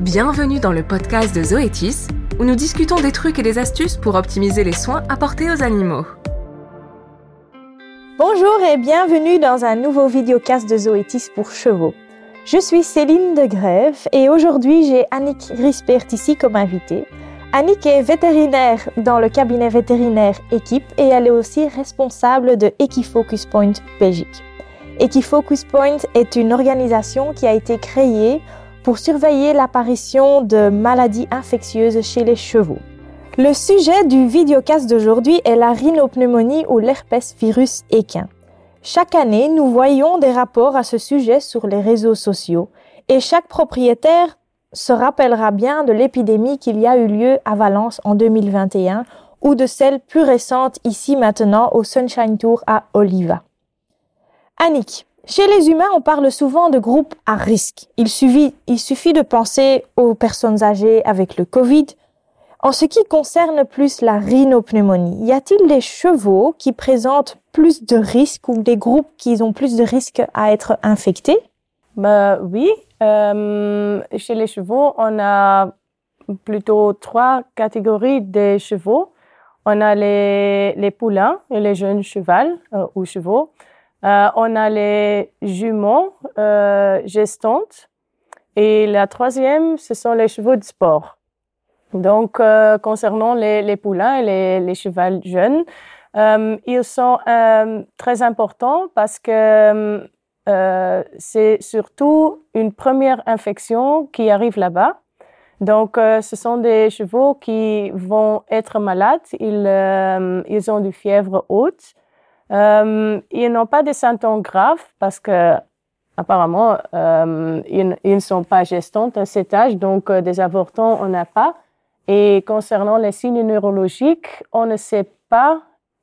Bienvenue dans le podcast de Zoétis, où nous discutons des trucs et des astuces pour optimiser les soins apportés aux animaux. Bonjour et bienvenue dans un nouveau vidéocast de Zoétis pour chevaux. Je suis Céline de Grève et aujourd'hui j'ai Annick Rispert ici comme invitée. Annick est vétérinaire dans le cabinet vétérinaire Équipe et elle est aussi responsable de Equifocus Point Belgique. Equifocus Point est une organisation qui a été créée pour surveiller l'apparition de maladies infectieuses chez les chevaux. Le sujet du videocast d'aujourd'hui est la rhinopneumonie ou l'herpès virus équin. Chaque année, nous voyons des rapports à ce sujet sur les réseaux sociaux et chaque propriétaire se rappellera bien de l'épidémie qu'il y a eu lieu à Valence en 2021 ou de celle plus récente ici maintenant au Sunshine Tour à Oliva. Annick, chez les humains, on parle souvent de groupes à risque. Il suffit, il suffit de penser aux personnes âgées avec le Covid. En ce qui concerne plus la rhinopneumonie, y a-t-il des chevaux qui présentent plus de risques ou des groupes qui ont plus de risques à être infectés? Bah, Oui, euh, chez les chevaux, on a plutôt trois catégories de chevaux. On a les, poulains et les jeunes chevaux euh, ou chevaux. Euh, on a les jumeaux euh, gestantes. Et la troisième, ce sont les chevaux de sport. Donc, euh, concernant les, poulains et les, chevaux jeunes, euh, ils sont euh, très importants parce que euh, c'est surtout une première infection qui arrive là-bas. Donc, ce sont des chevaux qui vont être malades. Ils, ils ont du fièvre haute. Euh, ils n'ont pas de symptômes graves parce que apparemment euh, ils, ne sont pas gestantes à cet âge, donc euh, des avortons on n'a pas. Et concernant les signes neurologiques, on ne sait pas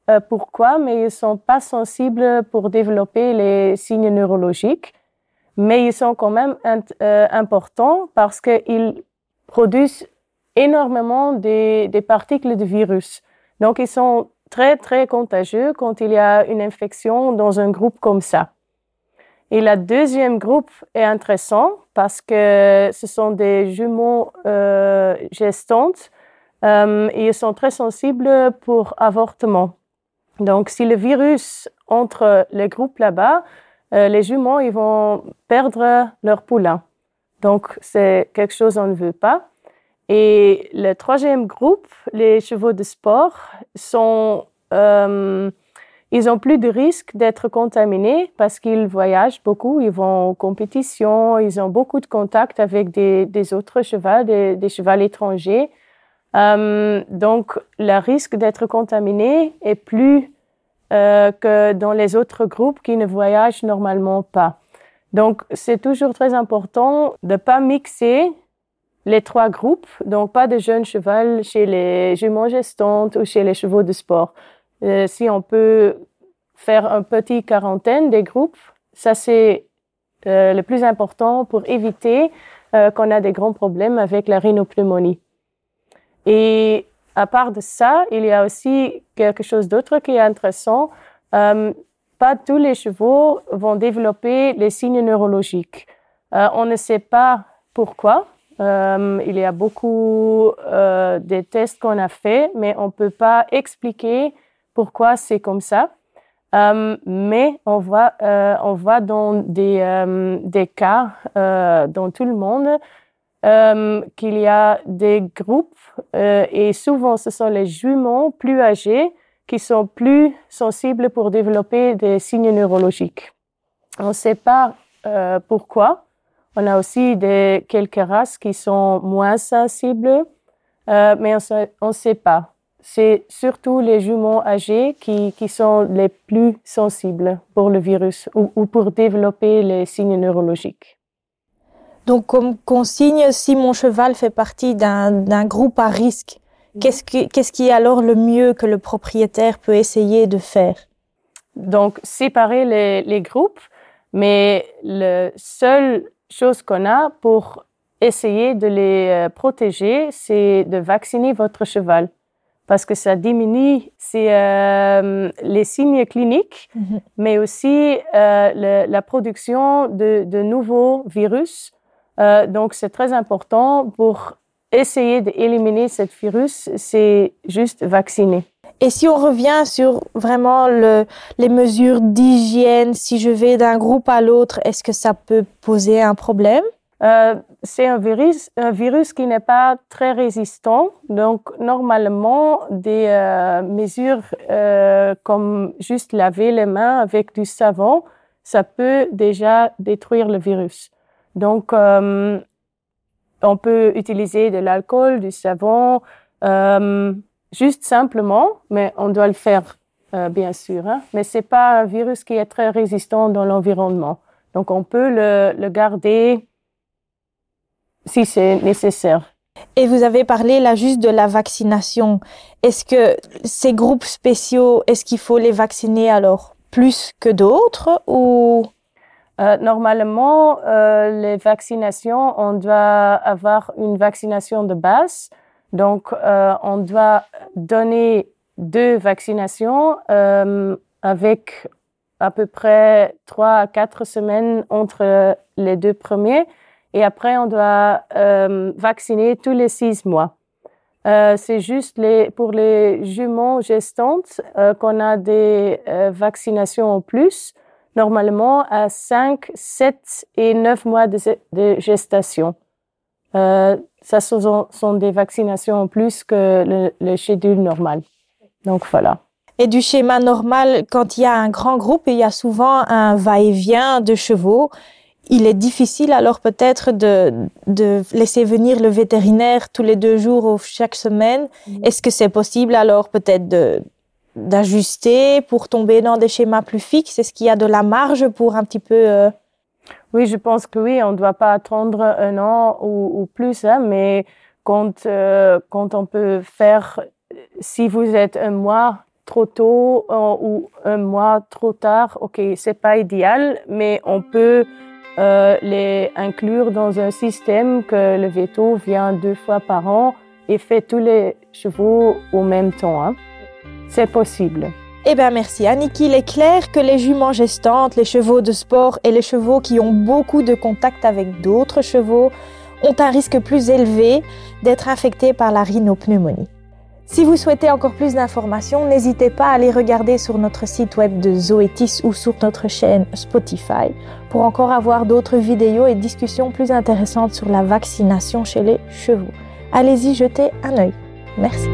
euh, pourquoi, mais ils sont pas sensibles pour développer les signes neurologiques, mais ils sont quand même euh, importants parce qu'ils produisent énormément des, des particules de virus. Donc ils sont très, très contagieux quand il y a une infection dans un groupe comme ça. Et la deuxième groupe est intéressant parce que ce sont des jumeaux euh, gestantes euh, et ils sont très sensibles pour avortement. Donc, si le virus entre le groupe là-bas, euh, les jumeaux, ils vont perdre leur poulain. Donc, c'est quelque chose qu'on ne veut pas. Et le troisième groupe, les chevaux de sport, euh, ils ont plus de risque d'être contaminés parce qu'ils voyagent beaucoup, ils vont en compétition, ils ont beaucoup de contacts avec des, autres chevaux, des, des chevaux étrangers. Euh, donc, le risque d'être contaminé est plus euh, que dans les autres groupes qui ne voyagent normalement pas. Donc, c'est toujours très important de ne pas mixer les trois groupes, donc pas de jeunes chevaux chez les jumeaux gestantes ou chez les chevaux de sport. Euh, si on peut faire un petit quarantaine des groupes, ça c'est euh, le plus important pour éviter euh, qu'on a des grands problèmes avec la rhinopneumonie. Et à part de ça, il y a aussi quelque chose d'autre qui est intéressant. Pas tous les chevaux vont développer les signes neurologiques. On ne sait pas pourquoi, euh, il y a beaucoup euh, de tests qu'on a fait, mais on ne peut pas expliquer pourquoi c'est comme ça. Euh, mais on voit, euh, on voit dans des, des cas dans tout le monde qu'il y a des groupes et souvent ce sont les jumeaux plus âgés qui sont plus sensibles pour développer des signes neurologiques. On ne sait pas pourquoi, on a aussi des, quelques races qui sont moins sensibles, euh, mais on ne sait pas. C'est surtout les jumeaux âgés qui, qui, sont les plus sensibles pour le virus ou, ou pour développer les signes neurologiques. Donc, comme consigne, si mon cheval fait partie d'un groupe à risque, qu'est-ce qui, qui est alors le mieux que le propriétaire peut essayer de faire? Donc, séparer les, les groupes, mais le seul chose qu'on a pour essayer de les euh, protéger, c'est de vacciner votre cheval parce que ça diminue euh, les signes cliniques, mm -hmm. mais aussi euh, le, la production de, de, nouveaux virus Euh, donc, c'est très important pour essayer d'éliminer ce virus, c'est juste vacciner. Et si on revient sur vraiment le, les mesures d'hygiène, si je vais d'un groupe à l'autre, est-ce que ça peut poser un problème? Euh, c'est un virus, un virus qui n'est pas très résistant. Donc, normalement, des euh, mesures euh, comme juste laver les mains avec du savon, ça peut déjà détruire le virus. Donc, on peut utiliser de l'alcool, du savon, juste simplement, mais on doit le faire, euh, bien sûr. Hein. Mais c'est pas un virus qui est très résistant dans l'environnement. Donc, on peut le, le garder si c'est nécessaire. Et vous avez parlé là juste de la vaccination. Est-ce que ces groupes spéciaux, est-ce qu'il faut les vacciner alors plus que d'autres ou? Euh, normalement, euh, les vaccinations, on doit avoir une vaccination de base. Donc, euh, on doit donner deux vaccinations euh, avec à peu près trois à quatre semaines entre les deux premiers. Et après, on doit euh, vacciner tous les six mois. C'est juste pour les juments gestantes qu'on a des vaccinations en plus, normalement à 5, 7 et 9 mois de gestation. Euh, ça ce sont, sont des vaccinations en plus que le, le schedule normal. Donc voilà. Et du schéma normal, quand il y a un grand groupe et il y a souvent un va-et-vient de chevaux, il est difficile alors peut-être de, de laisser venir le vétérinaire tous les deux jours ou chaque semaine. Mhm. Est-ce que c'est possible alors peut-être de d'ajuster pour tomber dans des schémas plus fixes? Est-ce qu'il y a de la marge pour un petit peu euh, Oui, je pense que oui, on ne doit pas attendre un an ou, plus, hein, mais quand, euh, quand on peut faire, si vous êtes un mois trop tôt euh, ou un mois trop tard, ok, c'est pas idéal, mais on peut euh, les inclure dans un système que le veto vient deux fois par an et fait tous les chevaux au même temps. Hein. C'est possible. Eh bien, merci Annick. Il est clair que les juments gestantes, les chevaux de sport et les chevaux qui ont beaucoup de contact avec d'autres chevaux ont un risque plus élevé d'être infectés par la rhinopneumonie. Si vous souhaitez encore plus d'informations, n'hésitez pas à aller regarder sur notre site web de Zoetis ou sur notre chaîne Spotify pour encore avoir d'autres vidéos et discussions plus intéressantes sur la vaccination chez les chevaux. Allez-y jeter un œil. Merci.